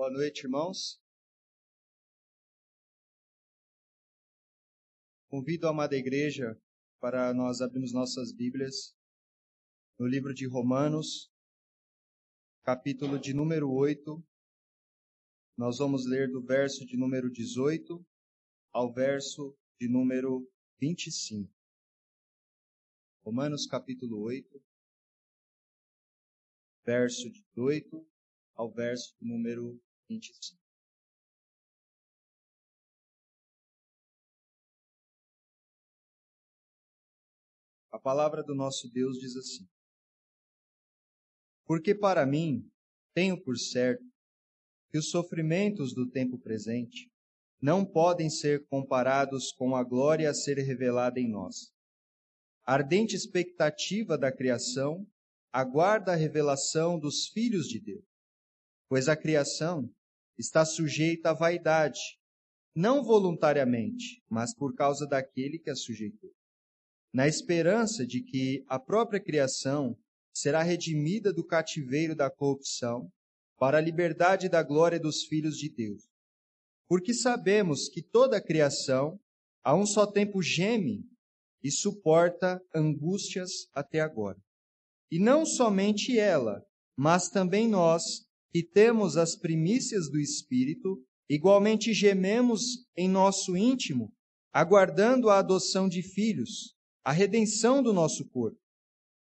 Boa noite, irmãos. Convido a amada igreja para nós abrirmos nossas Bíblias no livro de Romanos, capítulo de número 8. Nós vamos ler do verso de número 18 ao verso de número 25. Romanos, capítulo 8, verso de 18 ao verso número 25. A palavra do nosso Deus diz assim: Porque para mim tenho por certo que os sofrimentos do tempo presente não podem ser comparados com a glória a ser revelada em nós. A ardente expectativa da criação aguarda a revelação dos filhos de Deus, pois a criação está sujeita à vaidade, não voluntariamente, mas por causa daquele que a sujeitou, na esperança de que a própria criação será redimida do cativeiro da corrupção para a liberdade da glória dos filhos de Deus. Porque sabemos que toda a criação a um só tempo geme e suporta angústias até agora. E não somente ela, mas também nós, que temos as primícias do Espírito, igualmente gememos em nosso íntimo, aguardando a adoção de filhos, a redenção do nosso corpo.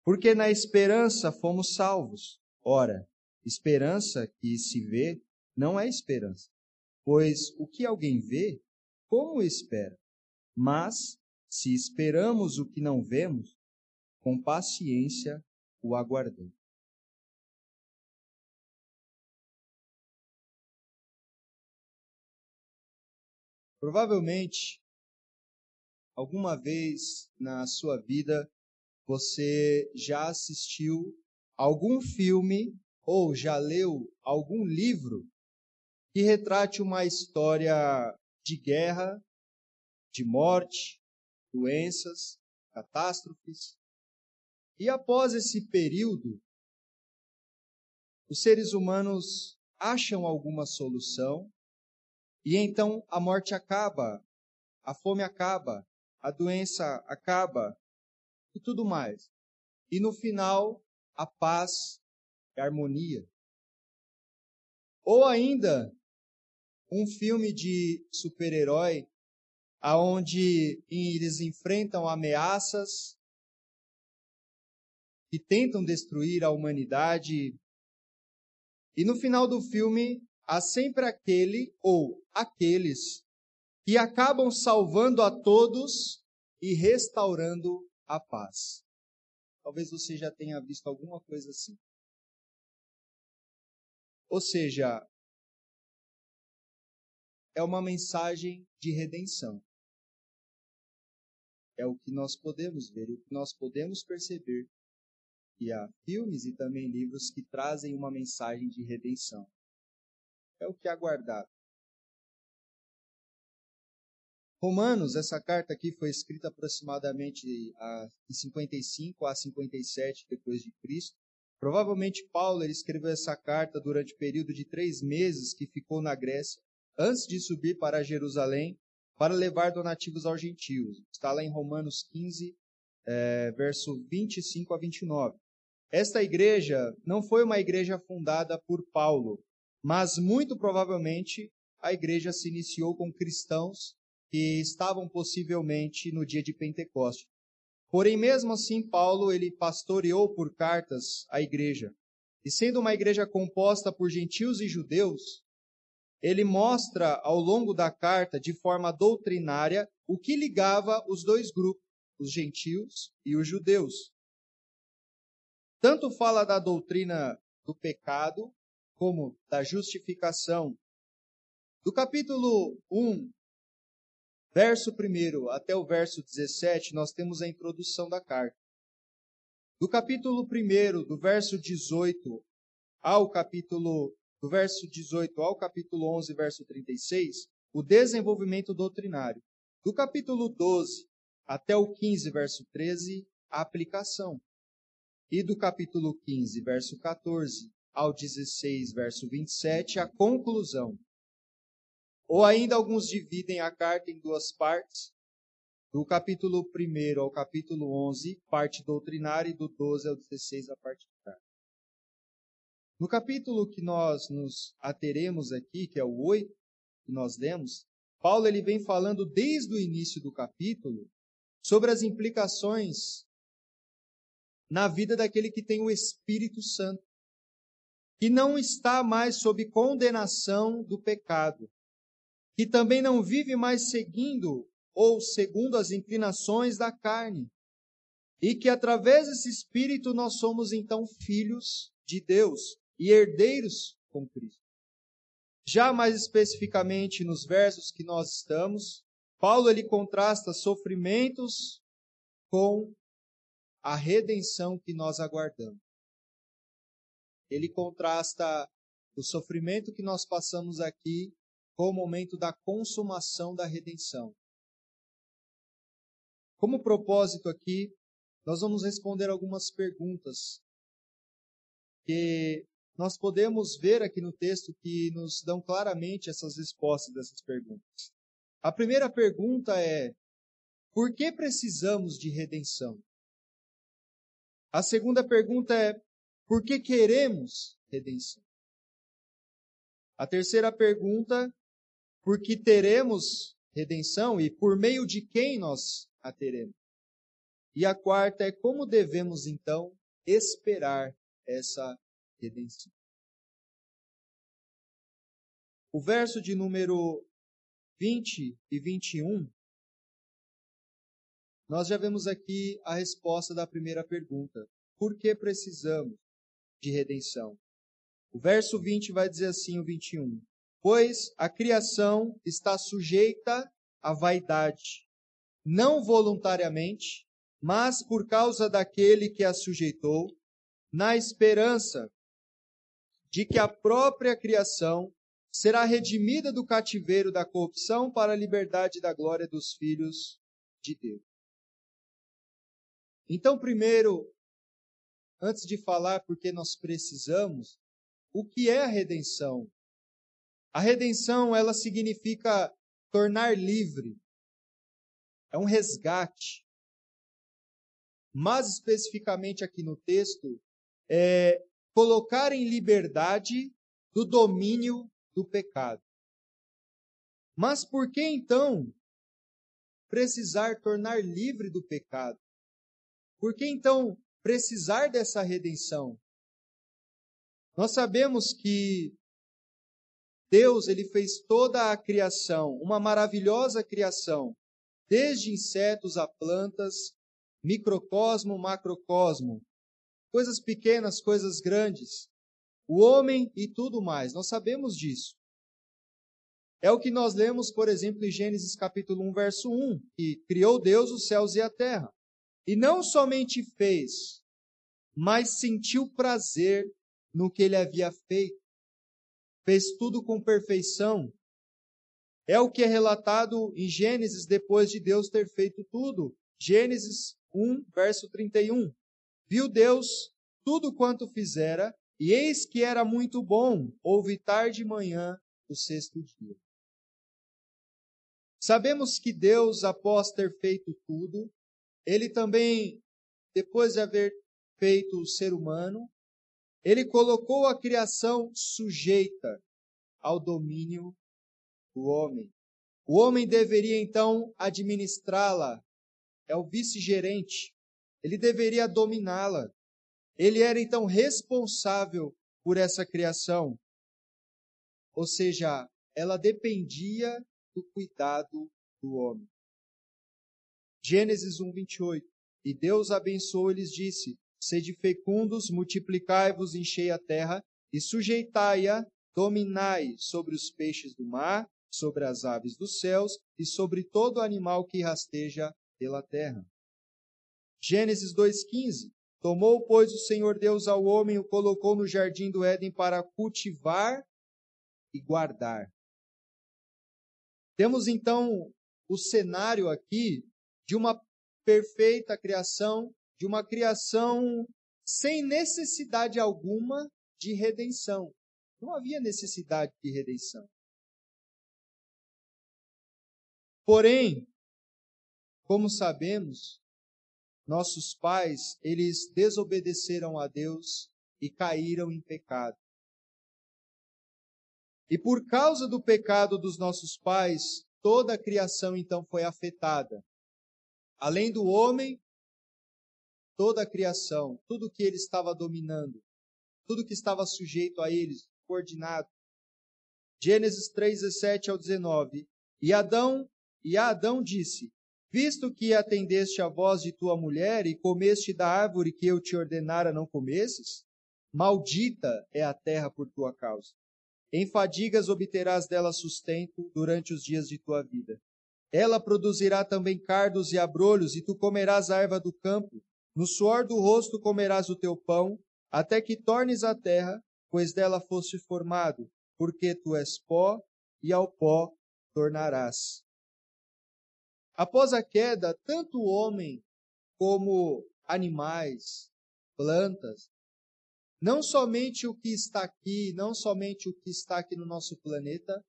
Porque na esperança fomos salvos. Ora, esperança que se vê não é esperança, pois o que alguém vê, como espera? Mas, se esperamos o que não vemos, com paciência o aguardando. Provavelmente, alguma vez na sua vida, você já assistiu algum filme ou já leu algum livro que retrate uma história de guerra, de morte, doenças, catástrofes, e após esse período, os seres humanos acham alguma solução e então a morte acaba, a fome acaba, a doença acaba e tudo mais. E no final, a paz e a harmonia. Ou ainda um filme de super-herói aonde eles enfrentam ameaças que tentam destruir a humanidade. E no final do filme, há sempre aquele ou aqueles que acabam salvando a todos e restaurando a paz. Talvez você já tenha visto alguma coisa assim. Ou seja, é uma mensagem de redenção. É o que nós podemos ver, o que nós podemos perceber que há filmes e também livros que trazem uma mensagem de redenção. É o que aguardado. Romanos, essa carta aqui foi escrita aproximadamente em 55 a 57 depois de Cristo. Provavelmente Paulo escreveu essa carta durante o período de três meses que ficou na Grécia, antes de subir para Jerusalém para levar donativos aos gentios. Está lá em Romanos 15, é, verso 25 a 29. Esta igreja não foi uma igreja fundada por Paulo, mas muito provavelmente a igreja se iniciou com cristãos que estavam possivelmente no dia de Pentecostes. Porém, mesmo assim, Paulo ele pastoreou por cartas a igreja. E sendo uma igreja composta por gentios e judeus, ele mostra ao longo da carta, de forma doutrinária, o que ligava os dois grupos, os gentios e os judeus. Tanto fala da doutrina do pecado, como da justificação. Do capítulo 1, verso 1 até o verso 17, nós temos a introdução da carta. Do capítulo 1, do verso 18 ao capítulo do verso 18 ao capítulo 11, verso 36, o desenvolvimento doutrinário. Do capítulo 12 até o 15, verso 13, a aplicação e do capítulo 15, verso 14 ao 16, verso 27, a conclusão. Ou ainda alguns dividem a carta em duas partes, do capítulo 1 ao capítulo 11, parte doutrinária, e do 12 ao 16, a parte prática. No capítulo que nós nos ateremos aqui, que é o 8, que nós lemos, Paulo ele vem falando desde o início do capítulo sobre as implicações na vida daquele que tem o Espírito Santo, que não está mais sob condenação do pecado, que também não vive mais seguindo ou segundo as inclinações da carne, e que através desse Espírito nós somos então filhos de Deus e herdeiros com Cristo. Já mais especificamente nos versos que nós estamos, Paulo ele contrasta sofrimentos com a redenção que nós aguardamos. Ele contrasta o sofrimento que nós passamos aqui com o momento da consumação da redenção. Como propósito aqui, nós vamos responder algumas perguntas que nós podemos ver aqui no texto que nos dão claramente essas respostas dessas perguntas. A primeira pergunta é: por que precisamos de redenção? A segunda pergunta é: por que queremos redenção? A terceira pergunta: por que teremos redenção e por meio de quem nós a teremos? E a quarta é: como devemos então esperar essa redenção. O verso de número 20 e 21, nós já vemos aqui a resposta da primeira pergunta. Por que precisamos de redenção? O verso 20 vai dizer assim, o 21. Pois a criação está sujeita à vaidade, não voluntariamente, mas por causa daquele que a sujeitou, na esperança de que a própria criação será redimida do cativeiro da corrupção para a liberdade da glória dos filhos de Deus. Então, primeiro, antes de falar porque nós precisamos, o que é a redenção? A redenção, ela significa tornar livre. É um resgate. Mais especificamente aqui no texto, é colocar em liberdade do domínio do pecado. Mas por que então precisar tornar livre do pecado? Por que então precisar dessa redenção? Nós sabemos que Deus ele fez toda a criação, uma maravilhosa criação, desde insetos a plantas, microcosmo, macrocosmo, coisas pequenas, coisas grandes, o homem e tudo mais. Nós sabemos disso. É o que nós lemos, por exemplo, em Gênesis capítulo 1, verso 1, que criou Deus os céus e a terra. E não somente fez, mas sentiu prazer no que ele havia feito. Fez tudo com perfeição. É o que é relatado em Gênesis depois de Deus ter feito tudo. Gênesis 1, verso 31. Viu Deus tudo quanto fizera, e eis que era muito bom, houve tarde e manhã o sexto dia. Sabemos que Deus, após ter feito tudo, ele também, depois de haver feito o ser humano, ele colocou a criação sujeita ao domínio do homem. O homem deveria então administrá-la, é o vice-gerente, ele deveria dominá-la. Ele era então responsável por essa criação. Ou seja, ela dependia do cuidado do homem. Gênesis 1, 28. E Deus abençoou e lhes disse: Sede fecundos, multiplicai-vos, enchei a terra e sujeitai-a, dominai sobre os peixes do mar, sobre as aves dos céus e sobre todo animal que rasteja pela terra. Gênesis 2,15. Tomou, pois, o Senhor Deus ao homem e o colocou no jardim do Éden para cultivar e guardar. Temos então o cenário aqui de uma perfeita criação, de uma criação sem necessidade alguma de redenção. Não havia necessidade de redenção. Porém, como sabemos, nossos pais, eles desobedeceram a Deus e caíram em pecado. E por causa do pecado dos nossos pais, toda a criação então foi afetada. Além do homem, toda a criação, tudo que ele estava dominando, tudo que estava sujeito a eles, coordenado. Gênesis 3, 17 ao 19. E Adão, e Adão disse: Visto que atendeste à voz de tua mulher e comeste da árvore que eu te ordenara não comesses, maldita é a terra por tua causa. Em fadigas obterás dela sustento durante os dias de tua vida. Ela produzirá também cardos e abrolhos, e tu comerás a erva do campo. No suor do rosto comerás o teu pão, até que tornes a terra, pois dela foste formado, porque tu és pó, e ao pó tornarás. Após a queda, tanto o homem como animais, plantas, não somente o que está aqui, não somente o que está aqui no nosso planeta,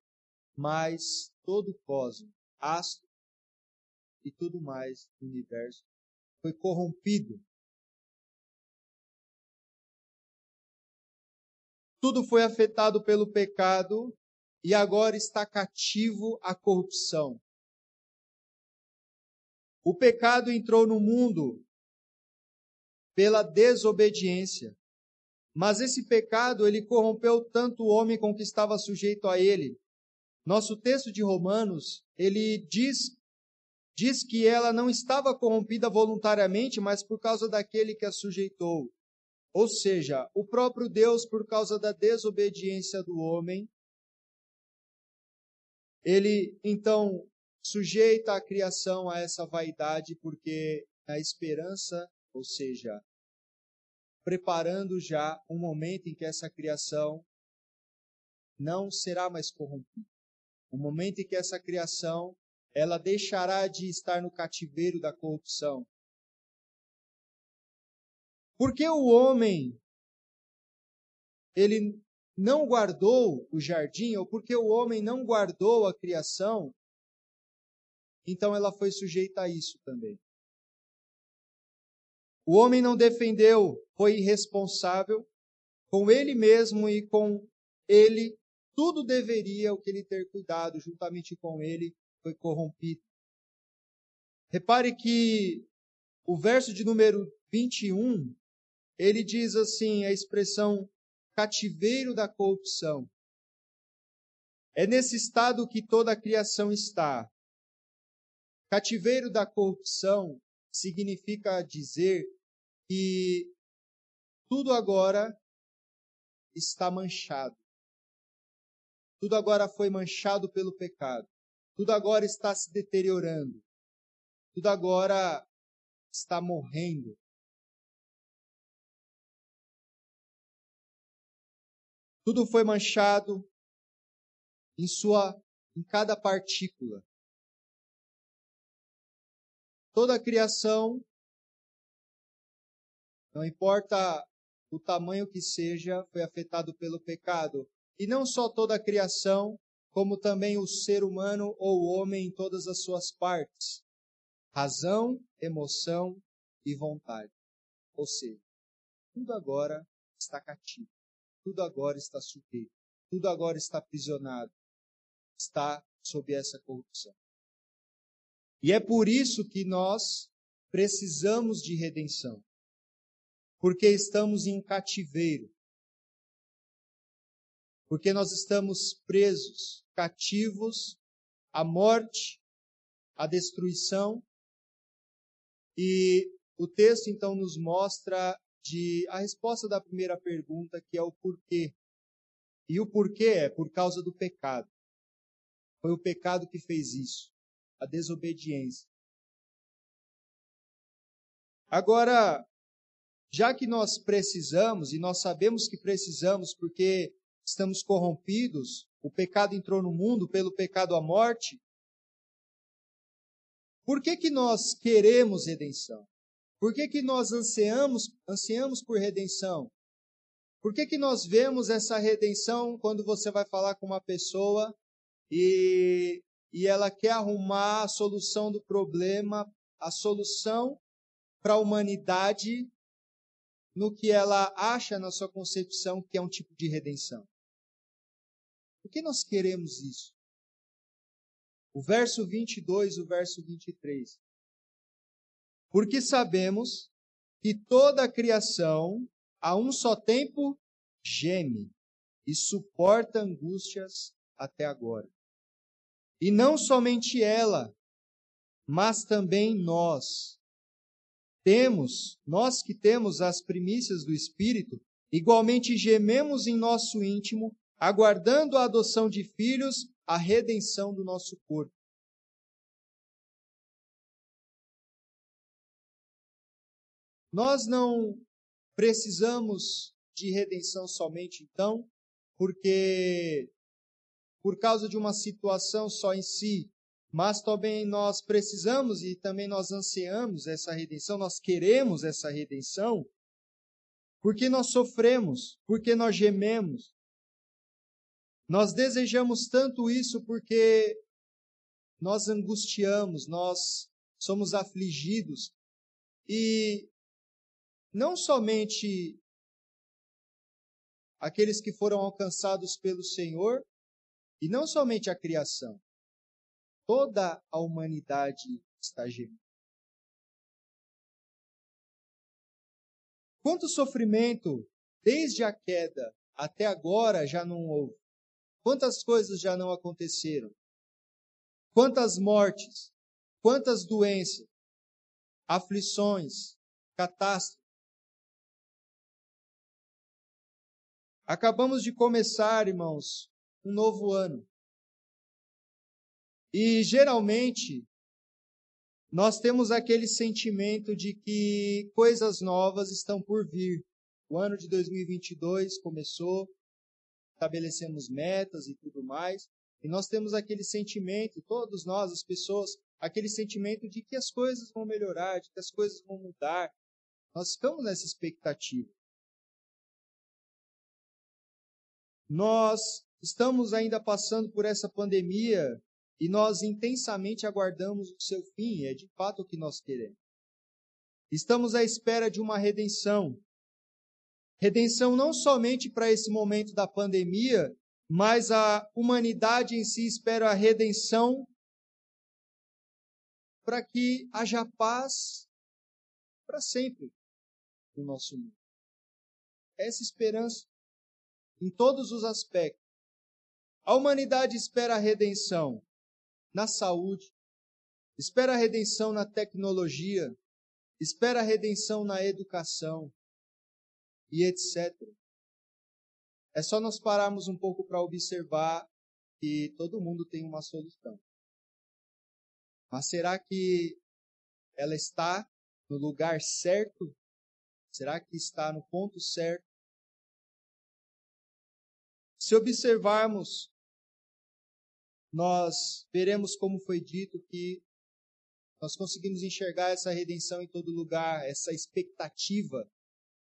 mas todo o cosmos, astro e tudo mais do universo foi corrompido. Tudo foi afetado pelo pecado e agora está cativo à corrupção. O pecado entrou no mundo pela desobediência. Mas esse pecado, ele corrompeu tanto o homem com que estava sujeito a ele. Nosso texto de Romanos, ele diz diz que ela não estava corrompida voluntariamente, mas por causa daquele que a sujeitou. Ou seja, o próprio Deus, por causa da desobediência do homem, ele então sujeita a criação a essa vaidade, porque a esperança, ou seja, preparando já um momento em que essa criação não será mais corrompida. Um momento em que essa criação ela deixará de estar no cativeiro da corrupção. Porque o homem ele não guardou o jardim, ou porque o homem não guardou a criação, então ela foi sujeita a isso também. O homem não defendeu, foi irresponsável com ele mesmo e com ele, tudo deveria o que ele ter cuidado, juntamente com ele, foi corrompido. Repare que o verso de número 21, ele diz assim, a expressão cativeiro da corrupção. É nesse estado que toda a criação está. Cativeiro da corrupção significa dizer que tudo agora está manchado. Tudo agora foi manchado pelo pecado. Tudo agora está se deteriorando. Tudo agora está morrendo. Tudo foi manchado em sua em cada partícula. Toda a criação, não importa o tamanho que seja, foi afetado pelo pecado. E não só toda a criação, como também o ser humano ou o homem em todas as suas partes: razão, emoção e vontade. Ou seja, tudo agora está cativo, tudo agora está sujeito, tudo agora está aprisionado, está sob essa corrupção. E é por isso que nós precisamos de redenção. Porque estamos em cativeiro. Porque nós estamos presos, cativos à morte, à destruição. E o texto então nos mostra de a resposta da primeira pergunta, que é o porquê. E o porquê é por causa do pecado. Foi o pecado que fez isso a desobediência. Agora, já que nós precisamos, e nós sabemos que precisamos porque estamos corrompidos, o pecado entrou no mundo pelo pecado a morte, por que, que nós queremos redenção? Por que, que nós ansiamos, ansiamos por redenção? Por que, que nós vemos essa redenção quando você vai falar com uma pessoa e, e ela quer arrumar a solução do problema, a solução para a humanidade no que ela acha na sua concepção que é um tipo de redenção? Por que nós queremos isso? O verso 22, o verso 23. Porque sabemos que toda a criação, a um só tempo, geme e suporta angústias até agora. E não somente ela, mas também nós. Temos, nós que temos as primícias do Espírito, igualmente gememos em nosso íntimo, aguardando a adoção de filhos, a redenção do nosso corpo. Nós não precisamos de redenção somente então, porque por causa de uma situação só em si, mas também nós precisamos e também nós ansiamos essa redenção, nós queremos essa redenção, porque nós sofremos, porque nós gememos. Nós desejamos tanto isso porque nós angustiamos, nós somos afligidos e não somente aqueles que foram alcançados pelo Senhor, e não somente a criação, toda a humanidade está gemendo. Quanto sofrimento, desde a queda até agora, já não houve? Quantas coisas já não aconteceram? Quantas mortes? Quantas doenças? Aflições? Catástrofes? Acabamos de começar, irmãos, um novo ano. E geralmente nós temos aquele sentimento de que coisas novas estão por vir. O ano de 2022 começou, estabelecemos metas e tudo mais, e nós temos aquele sentimento, todos nós, as pessoas, aquele sentimento de que as coisas vão melhorar, de que as coisas vão mudar. Nós ficamos nessa expectativa. Nós estamos ainda passando por essa pandemia e nós intensamente aguardamos o seu fim, é de fato o que nós queremos. Estamos à espera de uma redenção. Redenção não somente para esse momento da pandemia, mas a humanidade em si espera a redenção para que haja paz para sempre no nosso mundo. Essa esperança em todos os aspectos. A humanidade espera a redenção na saúde, espera a redenção na tecnologia, espera a redenção na educação e etc. É só nós pararmos um pouco para observar que todo mundo tem uma solução. Mas será que ela está no lugar certo? Será que está no ponto certo? Se observarmos, nós veremos como foi dito que nós conseguimos enxergar essa redenção em todo lugar, essa expectativa,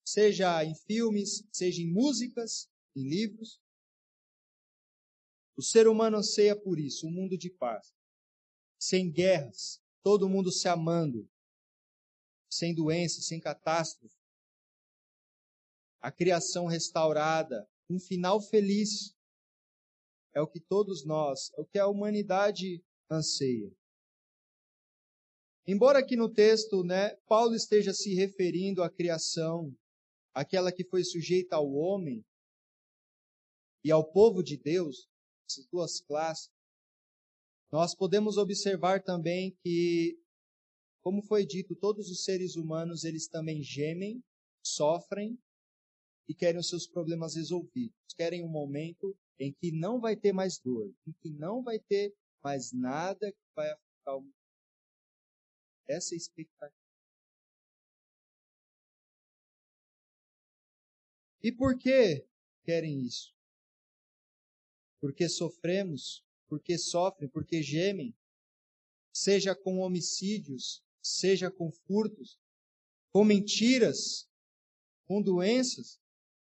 seja em filmes, seja em músicas, em livros. O ser humano anseia por isso, um mundo de paz, sem guerras, todo mundo se amando, sem doenças, sem catástrofe. A criação restaurada, um final feliz. É o que todos nós, é o que a humanidade anseia. Embora aqui no texto, né, Paulo esteja se referindo à criação, aquela que foi sujeita ao homem e ao povo de Deus, essas duas classes, nós podemos observar também que, como foi dito, todos os seres humanos, eles também gemem, sofrem e querem os seus problemas resolvidos. Querem um momento em que não vai ter mais dor, em que não vai ter mais nada que vai afetar o mundo. Essa é a expectativa. E por que querem isso? Porque sofremos, porque sofrem, porque gemem, seja com homicídios, seja com furtos, com mentiras, com doenças,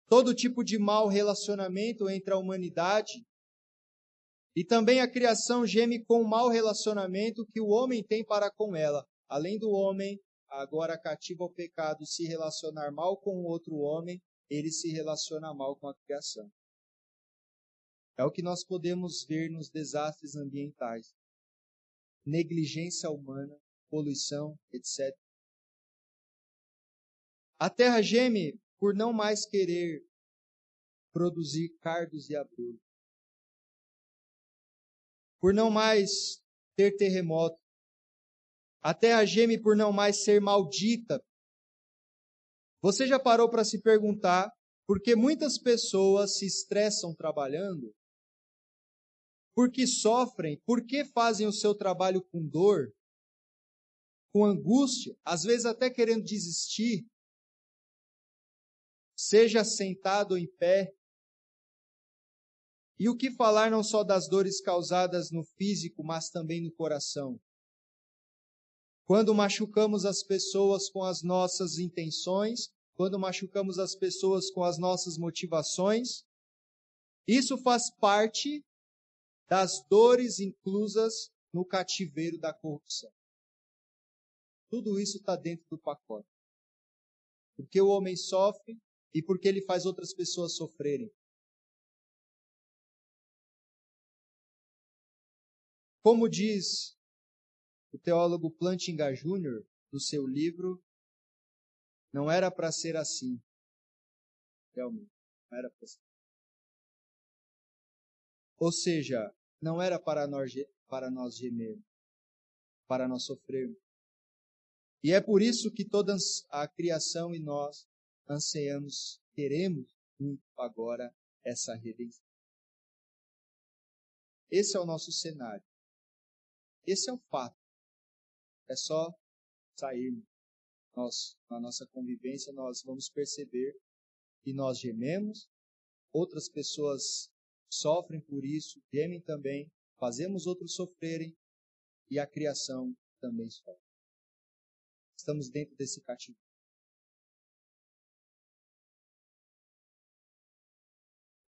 todo tipo de mau relacionamento entre a humanidade. E também a criação geme com o mau relacionamento que o homem tem para com ela. Além do homem, agora cativo ao pecado, se relacionar mal com outro homem, ele se relaciona mal com a criação. É o que nós podemos ver nos desastres ambientais. Negligência humana, poluição, etc. A terra geme por não mais querer produzir cardos e abrolhos. Por não mais ter terremoto. A terra geme por não mais ser maldita. Você já parou para se perguntar por que muitas pessoas se estressam trabalhando? Por que sofrem? Por que fazem o seu trabalho com dor? Com angústia? Às vezes até querendo desistir? seja sentado ou em pé. E o que falar não só das dores causadas no físico, mas também no coração? Quando machucamos as pessoas com as nossas intenções, quando machucamos as pessoas com as nossas motivações, isso faz parte das dores inclusas no cativeiro da corrupção. Tudo isso está dentro do pacote. Porque o homem sofre, e porque ele faz outras pessoas sofrerem. Como diz o teólogo Plantinga Jr. no seu livro, não era para ser assim. Realmente, não era para ser. Ou seja, não era para nós, para nós gemer, para nós sofrermos. E é por isso que toda a criação e nós ansiamos, queremos muito agora essa redenção. Esse é o nosso cenário. Esse é o fato. É só sair nós, na nossa convivência, nós vamos perceber que nós gememos, outras pessoas sofrem por isso, gemem também, fazemos outros sofrerem e a criação também sofre. Estamos dentro desse cativeiro.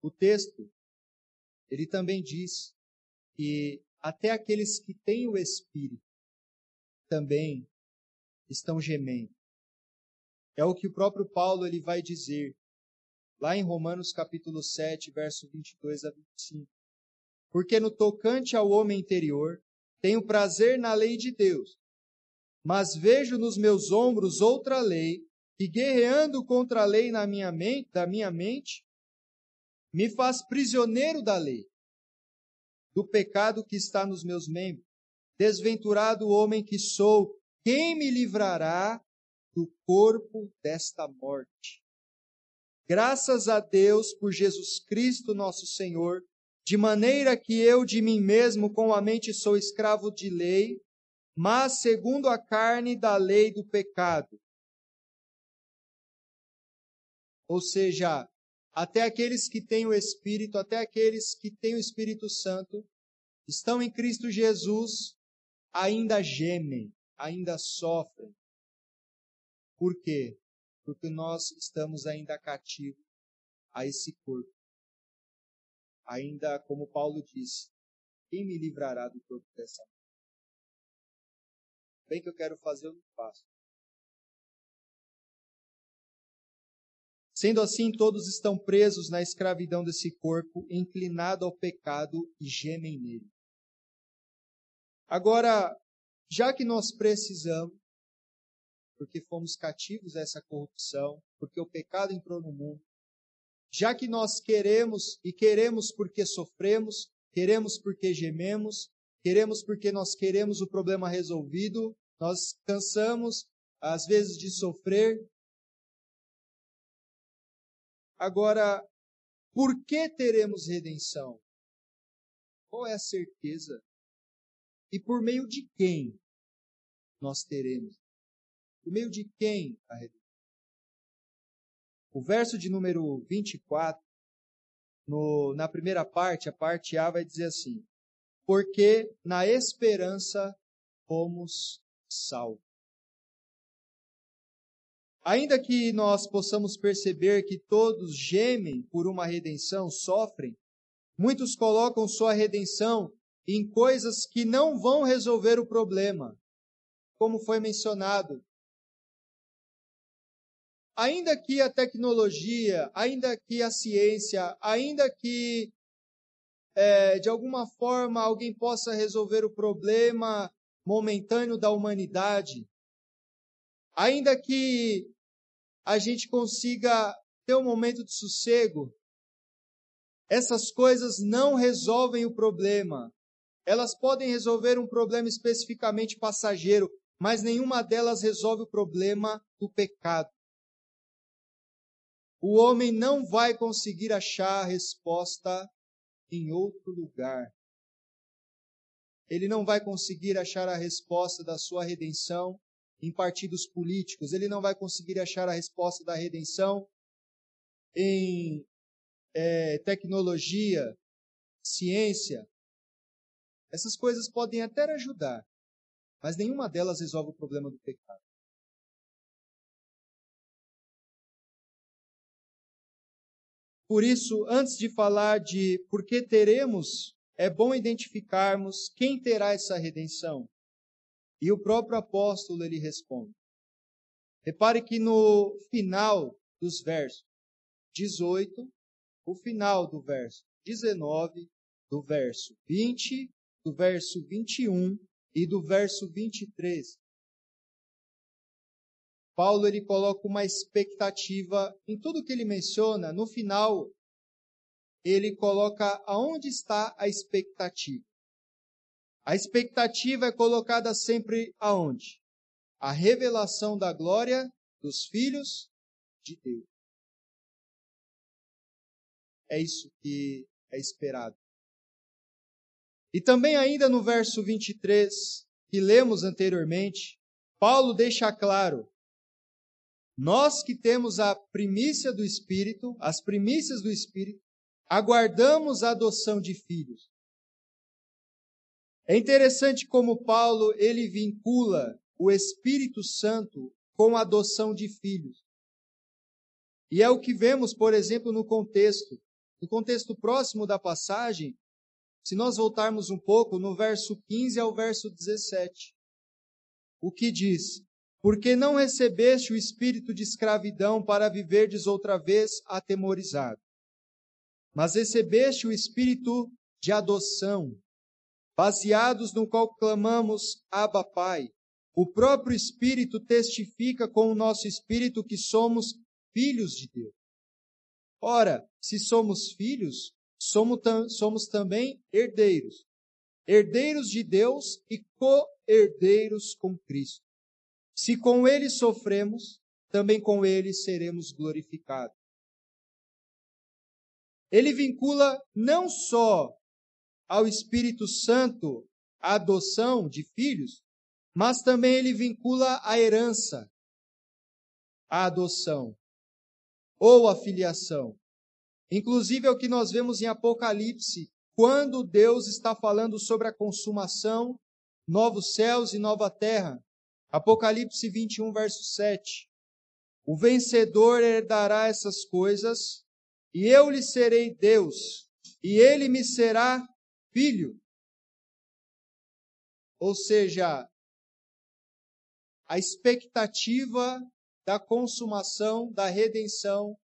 O texto, ele também diz que até aqueles que têm o Espírito também estão gemendo. É o que o próprio Paulo ele vai dizer lá em Romanos capítulo 7, verso 22 a 25. Porque no tocante ao homem interior, tenho prazer na lei de Deus, mas vejo nos meus ombros outra lei, que guerreando contra a lei na minha mente, da minha mente, me faz prisioneiro da lei, do pecado que está nos meus membros. Desventurado homem que sou, quem me livrará do corpo desta morte? Graças a Deus por Jesus Cristo nosso Senhor, de maneira que eu de mim mesmo com a mente sou escravo de lei, mas segundo a carne da lei do pecado. Ou seja, até aqueles que têm o Espírito, até aqueles que têm o Espírito Santo, estão em Cristo Jesus, ainda gemem, ainda sofrem. Por quê? Porque nós estamos ainda cativos a esse corpo. Ainda, como Paulo disse, quem me livrará do corpo dessa morte? Bem que eu quero fazer, eu não faço. Sendo assim, todos estão presos na escravidão desse corpo, inclinado ao pecado e gemem nele. Agora, já que nós precisamos, porque fomos cativos a essa corrupção, porque o pecado entrou no mundo, já que nós queremos e queremos porque sofremos, queremos porque gememos, queremos porque nós queremos o problema resolvido, nós cansamos às vezes de sofrer, Agora, por que teremos redenção? Qual é a certeza? E por meio de quem nós teremos? Por meio de quem a redenção? O verso de número 24, no, na primeira parte, a parte A vai dizer assim: Porque na esperança fomos salvos. Ainda que nós possamos perceber que todos gemem por uma redenção, sofrem, muitos colocam sua redenção em coisas que não vão resolver o problema, como foi mencionado. Ainda que a tecnologia, ainda que a ciência, ainda que é, de alguma forma alguém possa resolver o problema momentâneo da humanidade, ainda que a gente consiga ter um momento de sossego, essas coisas não resolvem o problema. Elas podem resolver um problema especificamente passageiro, mas nenhuma delas resolve o problema do pecado. O homem não vai conseguir achar a resposta em outro lugar. Ele não vai conseguir achar a resposta da sua redenção em partidos políticos, ele não vai conseguir achar a resposta da redenção em é, tecnologia, ciência. Essas coisas podem até ajudar, mas nenhuma delas resolve o problema do pecado. Por isso, antes de falar de por que teremos, é bom identificarmos quem terá essa redenção. E o próprio apóstolo ele responde. Repare que no final dos versos 18, o final do verso 19, do verso 20, do verso 21 e do verso 23, Paulo ele coloca uma expectativa em tudo que ele menciona. No final, ele coloca aonde está a expectativa. A expectativa é colocada sempre aonde? A revelação da glória dos filhos de Deus. É isso que é esperado. E também ainda no verso 23, que lemos anteriormente, Paulo deixa claro: nós que temos a primícia do Espírito, as primícias do Espírito, aguardamos a adoção de filhos. É interessante como Paulo ele vincula o Espírito Santo com a adoção de filhos. E é o que vemos, por exemplo, no contexto. No contexto próximo da passagem, se nós voltarmos um pouco no verso 15 ao verso 17, o que diz: Porque não recebeste o espírito de escravidão para viverdes outra vez atemorizado, mas recebeste o espírito de adoção, baseados no qual clamamos Abba Pai. O próprio Espírito testifica com o nosso espírito que somos filhos de Deus. Ora, se somos filhos, somos, somos também herdeiros. Herdeiros de Deus e co-herdeiros com Cristo. Se com ele sofremos, também com ele seremos glorificados. Ele vincula não só ao Espírito Santo a adoção de filhos, mas também ele vincula a herança à adoção ou a filiação. Inclusive é o que nós vemos em Apocalipse, quando Deus está falando sobre a consumação, novos céus e nova terra. Apocalipse 21, verso 7. O vencedor herdará essas coisas, e eu lhe serei Deus, e ele me será filho. Ou seja, a expectativa da consumação, da redenção,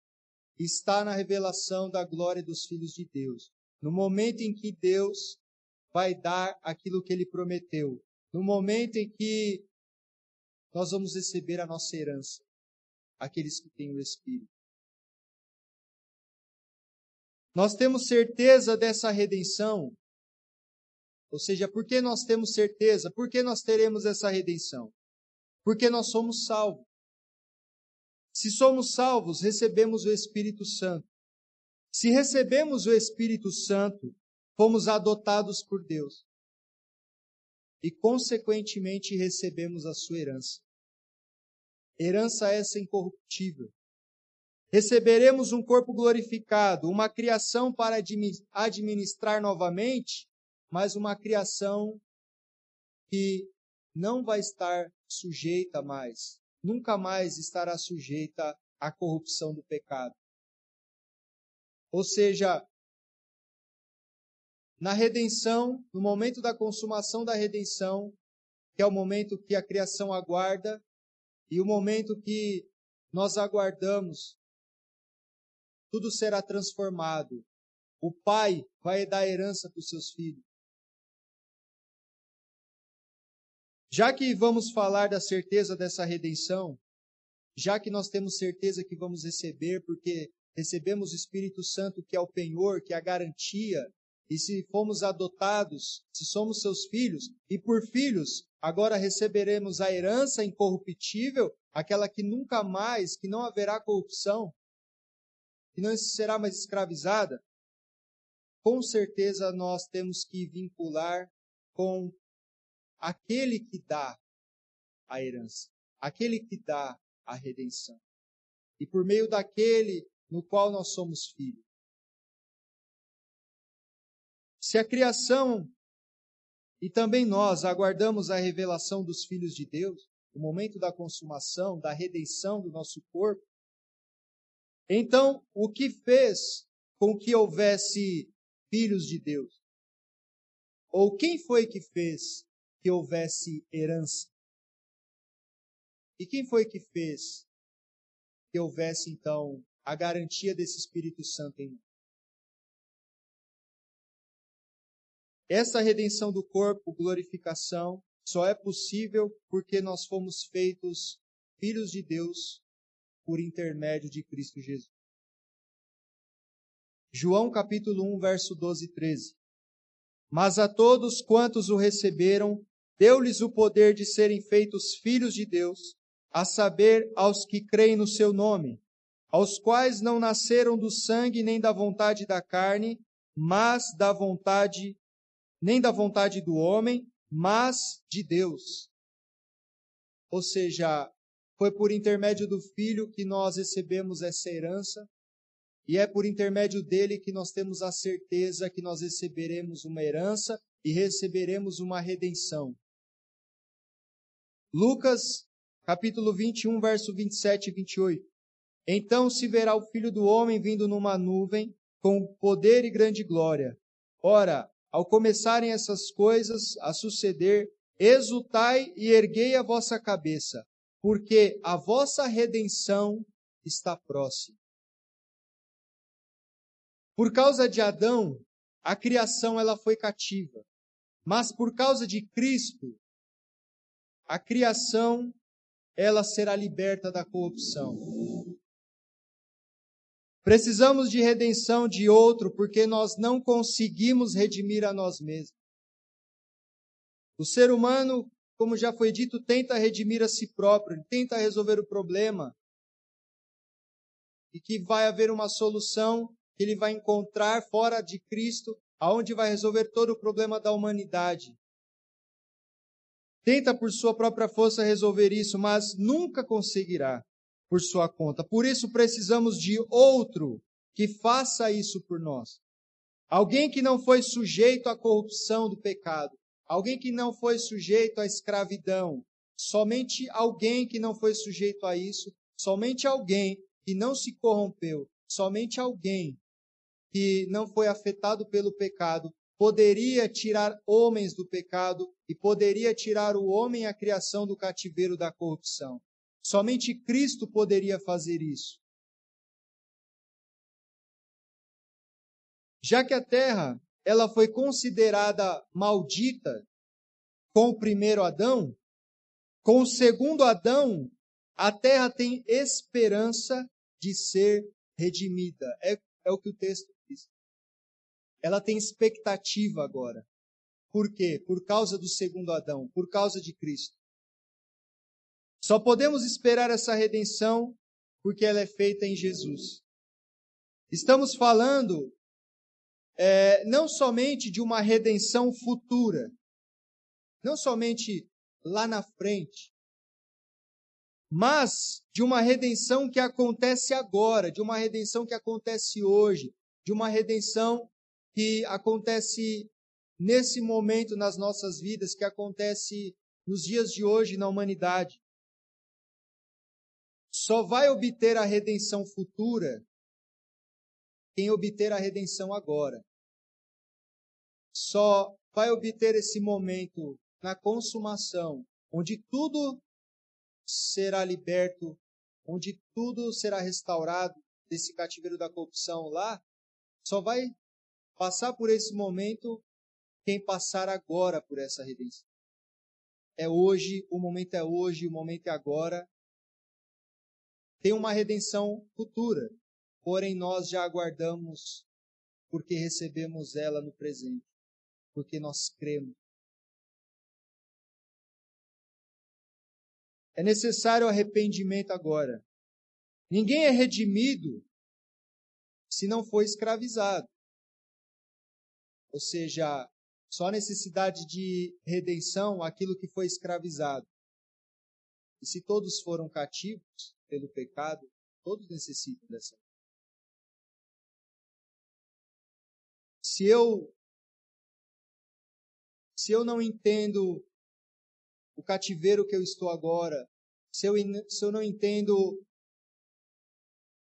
está na revelação da glória dos filhos de Deus. No momento em que Deus vai dar aquilo que ele prometeu. No momento em que nós vamos receber a nossa herança, aqueles que têm o Espírito. Nós temos certeza dessa redenção ou seja, por que nós temos certeza? Por que nós teremos essa redenção? Porque nós somos salvos. Se somos salvos, recebemos o Espírito Santo. Se recebemos o Espírito Santo, fomos adotados por Deus. E, consequentemente, recebemos a sua herança. Herança essa incorruptível. Receberemos um corpo glorificado, uma criação para administrar novamente mas uma criação que não vai estar sujeita mais, nunca mais estará sujeita à corrupção do pecado. Ou seja, na redenção, no momento da consumação da redenção, que é o momento que a criação aguarda e o momento que nós aguardamos, tudo será transformado. O pai vai dar herança para os seus filhos. Já que vamos falar da certeza dessa redenção, já que nós temos certeza que vamos receber, porque recebemos o Espírito Santo, que é o penhor, que é a garantia, e se fomos adotados, se somos seus filhos, e por filhos, agora receberemos a herança incorruptível, aquela que nunca mais, que não haverá corrupção, que não será mais escravizada, com certeza nós temos que vincular com aquele que dá a herança, aquele que dá a redenção. E por meio daquele no qual nós somos filhos. Se a criação e também nós aguardamos a revelação dos filhos de Deus, o momento da consumação, da redenção do nosso corpo, então o que fez com que houvesse filhos de Deus? Ou quem foi que fez que houvesse herança. E quem foi que fez que houvesse, então, a garantia desse Espírito Santo em nós? Essa redenção do corpo, glorificação, só é possível porque nós fomos feitos filhos de Deus por intermédio de Cristo Jesus. João capítulo 1, verso 12 e 13. Mas a todos quantos o receberam, deu-lhes o poder de serem feitos filhos de Deus, a saber, aos que creem no seu nome, aos quais não nasceram do sangue nem da vontade da carne, mas da vontade, nem da vontade do homem, mas de Deus. Ou seja, foi por intermédio do Filho que nós recebemos essa herança, e é por intermédio dele que nós temos a certeza que nós receberemos uma herança e receberemos uma redenção. Lucas, capítulo 21, verso 27 e 28. Então se verá o filho do homem vindo numa nuvem, com poder e grande glória. Ora, ao começarem essas coisas a suceder, exultai e erguei a vossa cabeça, porque a vossa redenção está próxima. Por causa de Adão, a criação ela foi cativa. Mas por causa de Cristo, a criação ela será liberta da corrupção. Precisamos de redenção de outro porque nós não conseguimos redimir a nós mesmos. O ser humano, como já foi dito, tenta redimir a si próprio, tenta resolver o problema. E que vai haver uma solução que ele vai encontrar fora de Cristo, aonde vai resolver todo o problema da humanidade tenta por sua própria força resolver isso, mas nunca conseguirá por sua conta. Por isso precisamos de outro que faça isso por nós. Alguém que não foi sujeito à corrupção do pecado, alguém que não foi sujeito à escravidão, somente alguém que não foi sujeito a isso, somente alguém que não se corrompeu, somente alguém que não foi afetado pelo pecado poderia tirar homens do pecado e poderia tirar o homem a criação do cativeiro da corrupção. Somente Cristo poderia fazer isso. Já que a terra ela foi considerada maldita com o primeiro Adão, com o segundo Adão, a terra tem esperança de ser redimida. É, é o que o texto ela tem expectativa agora. Por quê? Por causa do segundo Adão, por causa de Cristo. Só podemos esperar essa redenção porque ela é feita em Jesus. Estamos falando é, não somente de uma redenção futura, não somente lá na frente, mas de uma redenção que acontece agora, de uma redenção que acontece hoje, de uma redenção que acontece nesse momento nas nossas vidas, que acontece nos dias de hoje na humanidade. só vai obter a redenção futura quem obter a redenção agora. Só vai obter esse momento na consumação, onde tudo será liberto, onde tudo será restaurado desse cativeiro da corrupção lá, só vai passar por esse momento quem passar agora por essa redenção. É hoje, o momento é hoje, o momento é agora. Tem uma redenção futura, porém nós já aguardamos porque recebemos ela no presente, porque nós cremos. É necessário arrependimento agora. Ninguém é redimido se não for escravizado. Ou seja, só necessidade de redenção aquilo que foi escravizado. E se todos foram cativos pelo pecado, todos necessitam dessa. Se eu se eu não entendo o cativeiro que eu estou agora, se eu, se eu não entendo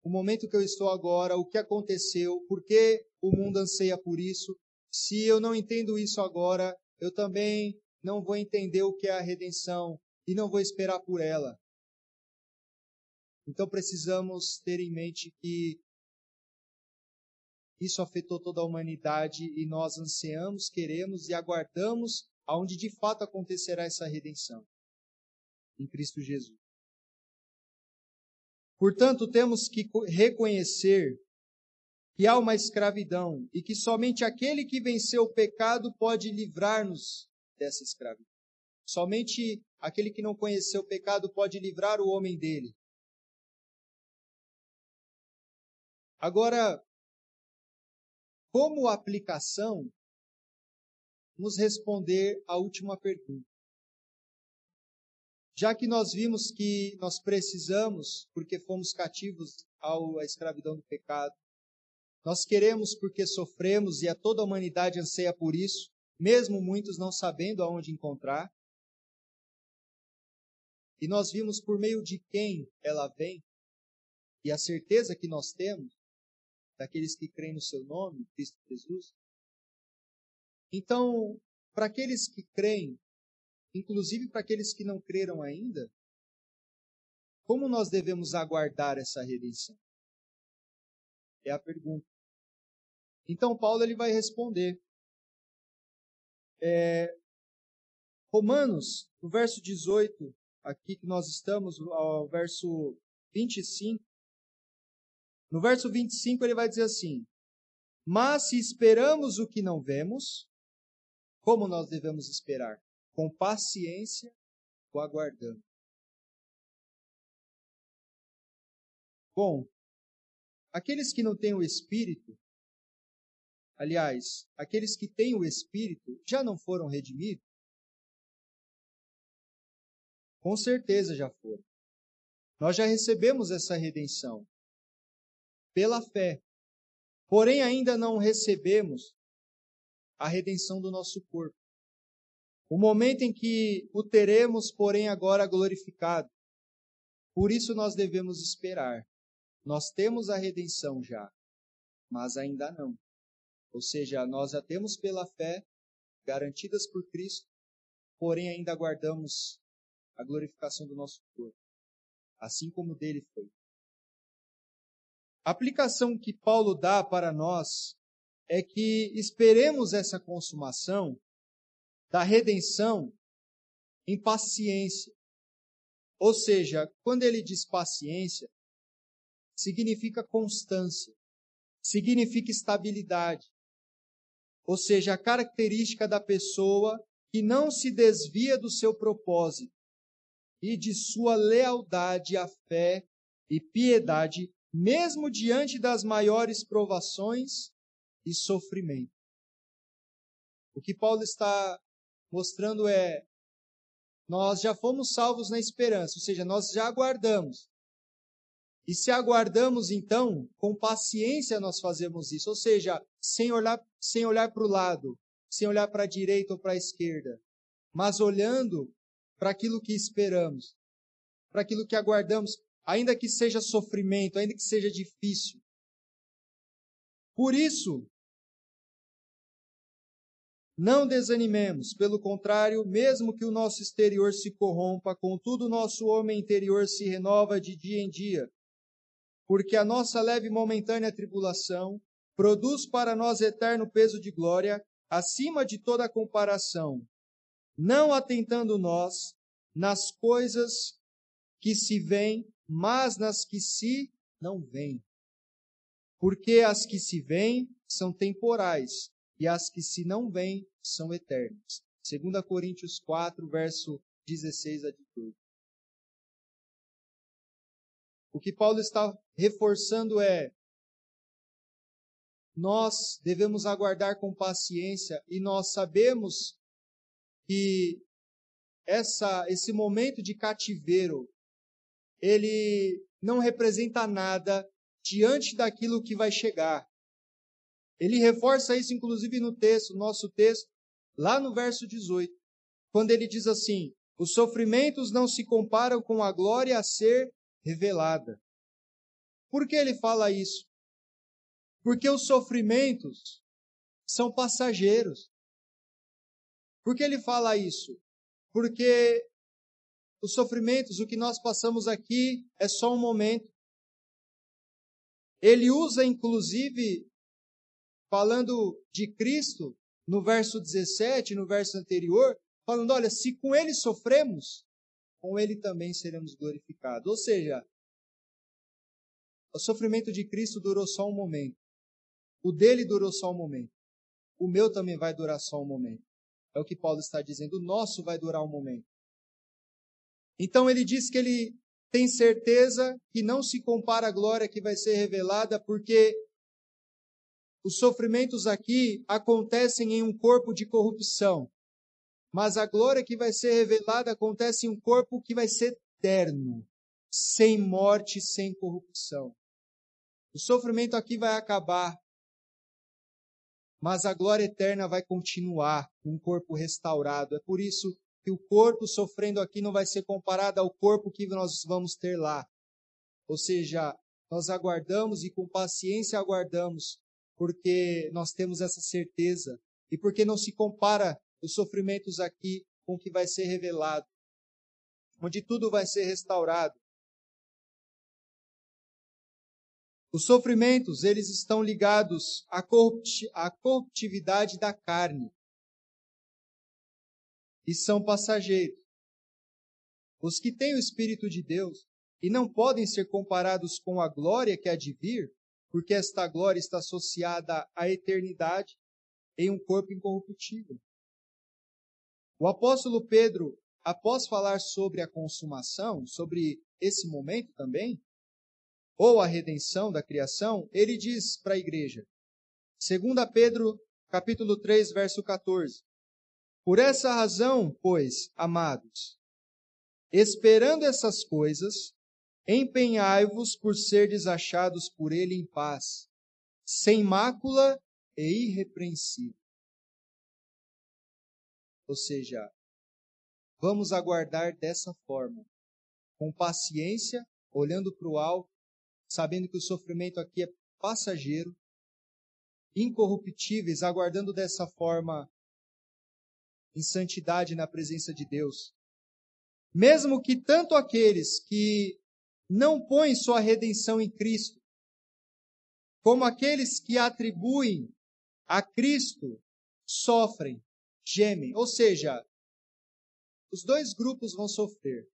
o momento que eu estou agora, o que aconteceu, por que o mundo anseia por isso, se eu não entendo isso agora, eu também não vou entender o que é a redenção e não vou esperar por ela. Então precisamos ter em mente que isso afetou toda a humanidade e nós ansiamos, queremos e aguardamos aonde de fato acontecerá essa redenção em Cristo Jesus. Portanto, temos que reconhecer que há uma escravidão e que somente aquele que venceu o pecado pode livrar-nos dessa escravidão. Somente aquele que não conheceu o pecado pode livrar o homem dele. Agora, como aplicação, nos responder a última pergunta. Já que nós vimos que nós precisamos, porque fomos cativos à escravidão do pecado, nós queremos porque sofremos e a toda a humanidade anseia por isso, mesmo muitos não sabendo aonde encontrar. E nós vimos por meio de quem ela vem e a certeza que nós temos daqueles que creem no seu nome, Cristo Jesus. Então, para aqueles que creem, inclusive para aqueles que não creram ainda, como nós devemos aguardar essa redenção? É a pergunta. Então, Paulo ele vai responder. É, Romanos, no verso 18, aqui que nós estamos, ao verso 25. No verso 25 ele vai dizer assim: Mas se esperamos o que não vemos, como nós devemos esperar? Com paciência o aguardando. Bom, aqueles que não têm o Espírito, aliás, aqueles que têm o Espírito, já não foram redimidos? Com certeza já foram. Nós já recebemos essa redenção pela fé. Porém, ainda não recebemos a redenção do nosso corpo. O momento em que o teremos, porém, agora glorificado. Por isso nós devemos esperar. Nós temos a redenção já, mas ainda não. Ou seja, nós já temos pela fé, garantidas por Cristo, porém ainda aguardamos a glorificação do nosso corpo, assim como dele foi. A aplicação que Paulo dá para nós é que esperemos essa consumação da redenção em paciência. Ou seja, quando ele diz paciência, significa constância, significa estabilidade. Ou seja, a característica da pessoa que não se desvia do seu propósito e de sua lealdade à fé e piedade, mesmo diante das maiores provações e sofrimento. O que Paulo está mostrando é: nós já fomos salvos na esperança, ou seja, nós já aguardamos. E se aguardamos, então, com paciência nós fazemos isso, ou seja, sem olhar, sem olhar para o lado, sem olhar para a direita ou para a esquerda, mas olhando para aquilo que esperamos, para aquilo que aguardamos, ainda que seja sofrimento, ainda que seja difícil. Por isso, não desanimemos, pelo contrário, mesmo que o nosso exterior se corrompa, contudo o nosso homem interior se renova de dia em dia, porque a nossa leve e momentânea tribulação produz para nós eterno peso de glória, acima de toda comparação, não atentando nós nas coisas que se veem, mas nas que se não veem. Porque as que se veem são temporais, e as que se não veem são eternas. 2 Coríntios 4, verso 16 a 18. O que Paulo está reforçando é: nós devemos aguardar com paciência e nós sabemos que essa, esse momento de cativeiro ele não representa nada diante daquilo que vai chegar. Ele reforça isso, inclusive, no texto, nosso texto, lá no verso 18, quando ele diz assim: Os sofrimentos não se comparam com a glória a ser revelada. Por que ele fala isso? Porque os sofrimentos são passageiros. Por que ele fala isso? Porque os sofrimentos, o que nós passamos aqui, é só um momento. Ele usa, inclusive, falando de Cristo, no verso 17, no verso anterior, falando: olha, se com ele sofremos, com ele também seremos glorificados. Ou seja, o sofrimento de Cristo durou só um momento. O dele durou só um momento. O meu também vai durar só um momento. É o que Paulo está dizendo. O nosso vai durar um momento. Então ele diz que ele tem certeza que não se compara à glória que vai ser revelada, porque os sofrimentos aqui acontecem em um corpo de corrupção, mas a glória que vai ser revelada acontece em um corpo que vai ser eterno, sem morte, sem corrupção. O sofrimento aqui vai acabar, mas a glória eterna vai continuar, um corpo restaurado. É por isso que o corpo sofrendo aqui não vai ser comparado ao corpo que nós vamos ter lá. Ou seja, nós aguardamos e com paciência aguardamos porque nós temos essa certeza e porque não se compara os sofrimentos aqui com que vai ser revelado, onde tudo vai ser restaurado. Os sofrimentos, eles estão ligados à, corruptividade da carne e são passageiros. Os que têm o Espírito de Deus e não podem ser comparados com a glória que há de vir, porque esta glória está associada à eternidade em um corpo incorruptível. O apóstolo Pedro, após falar sobre a consumação, sobre esse momento também, ou a redenção da criação, ele diz para a igreja, 2 Pedro, capítulo 3, verso 14, Por essa razão, pois, amados, esperando essas coisas, Empenhai-vos por serdes achados por ele em paz, sem mácula e irrepreensível. Ou seja, vamos aguardar dessa forma, com paciência, olhando para o alto, sabendo que o sofrimento aqui é passageiro, incorruptíveis, aguardando dessa forma em santidade na presença de Deus. Mesmo que tanto aqueles que não põem sua redenção em Cristo, como aqueles que atribuem a Cristo sofrem, gemem. Ou seja, os dois grupos vão sofrer,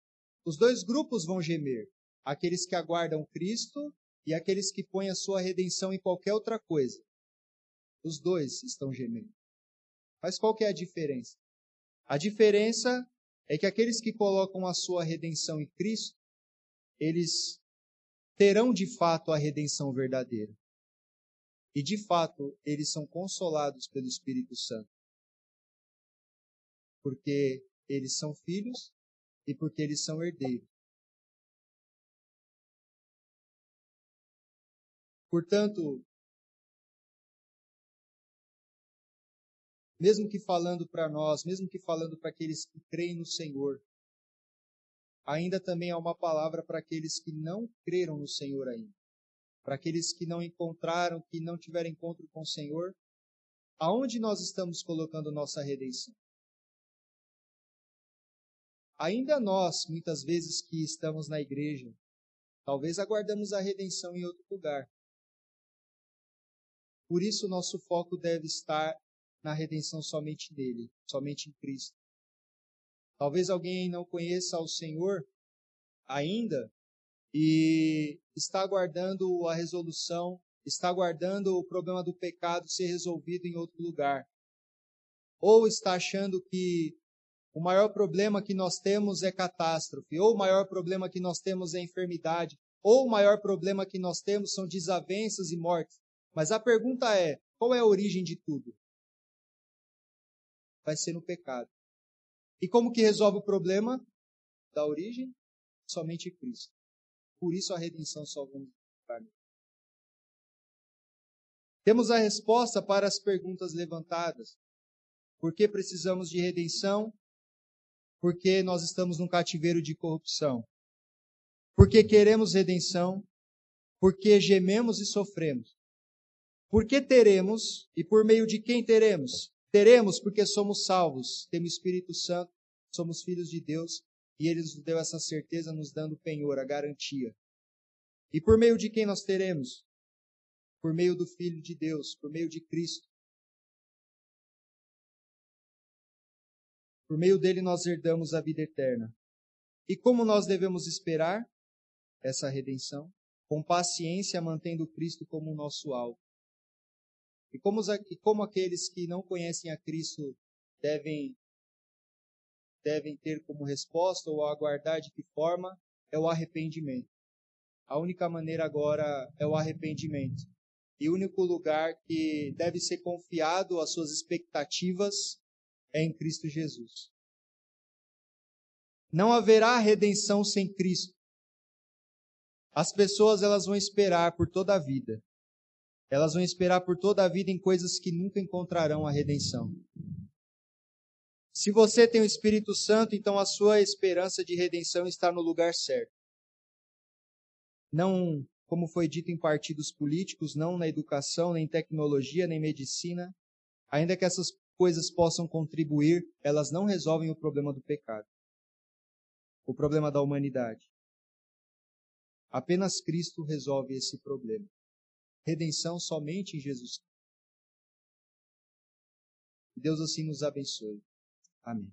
os dois grupos vão gemer. Aqueles que aguardam Cristo e aqueles que põem a sua redenção em qualquer outra coisa. Os dois estão gemendo. Mas qual que é a diferença? A diferença é que aqueles que colocam a sua redenção em Cristo eles terão de fato a redenção verdadeira. E de fato, eles são consolados pelo Espírito Santo. Porque eles são filhos e porque eles são herdeiros. Portanto, mesmo que falando para nós, mesmo que falando para aqueles que creem no Senhor, ainda também há uma palavra para aqueles que não creram no Senhor ainda. Para aqueles que não encontraram, que não tiveram encontro com o Senhor, aonde nós estamos colocando nossa redenção? Ainda nós, muitas vezes que estamos na igreja, talvez aguardamos a redenção em outro lugar. Por isso, nosso foco deve estar na redenção somente nele, somente em Cristo. Talvez alguém não conheça o Senhor ainda e está aguardando a resolução, está aguardando o problema do pecado ser resolvido em outro lugar. Ou está achando que o maior problema que nós temos é catástrofe, ou o maior problema que nós temos é enfermidade, ou o maior problema que nós temos são desavenças e mortes. Mas a pergunta é: qual é a origem de tudo? Vai ser no pecado. E como que resolve o problema da origem? Somente Cristo. Por isso a redenção só vamos Temos a resposta para as perguntas levantadas. Por que precisamos de redenção? Porque nós estamos num cativeiro de corrupção. Porque queremos redenção. Porque gememos e sofremos. Porque teremos e por meio de quem teremos? Teremos porque somos salvos, temos Espírito Santo, somos filhos de Deus e Ele nos deu essa certeza, nos dando penhor, a garantia. E por meio de quem nós teremos? Por meio do Filho de Deus, por meio de Cristo. Por meio dele nós herdamos a vida eterna. E como nós devemos esperar essa redenção? Com paciência, mantendo Cristo como nosso alvo. E como, e como aqueles que não conhecem a Cristo devem, devem ter como resposta ou aguardar de que forma? É o arrependimento. A única maneira agora é o arrependimento. E o único lugar que deve ser confiado às suas expectativas é em Cristo Jesus. Não haverá redenção sem Cristo. As pessoas elas vão esperar por toda a vida. Elas vão esperar por toda a vida em coisas que nunca encontrarão a redenção. Se você tem o Espírito Santo, então a sua esperança de redenção está no lugar certo. Não, como foi dito em partidos políticos, não na educação, nem tecnologia, nem medicina. Ainda que essas coisas possam contribuir, elas não resolvem o problema do pecado, o problema da humanidade. Apenas Cristo resolve esse problema redenção somente em Jesus. Deus assim nos abençoe. Amém.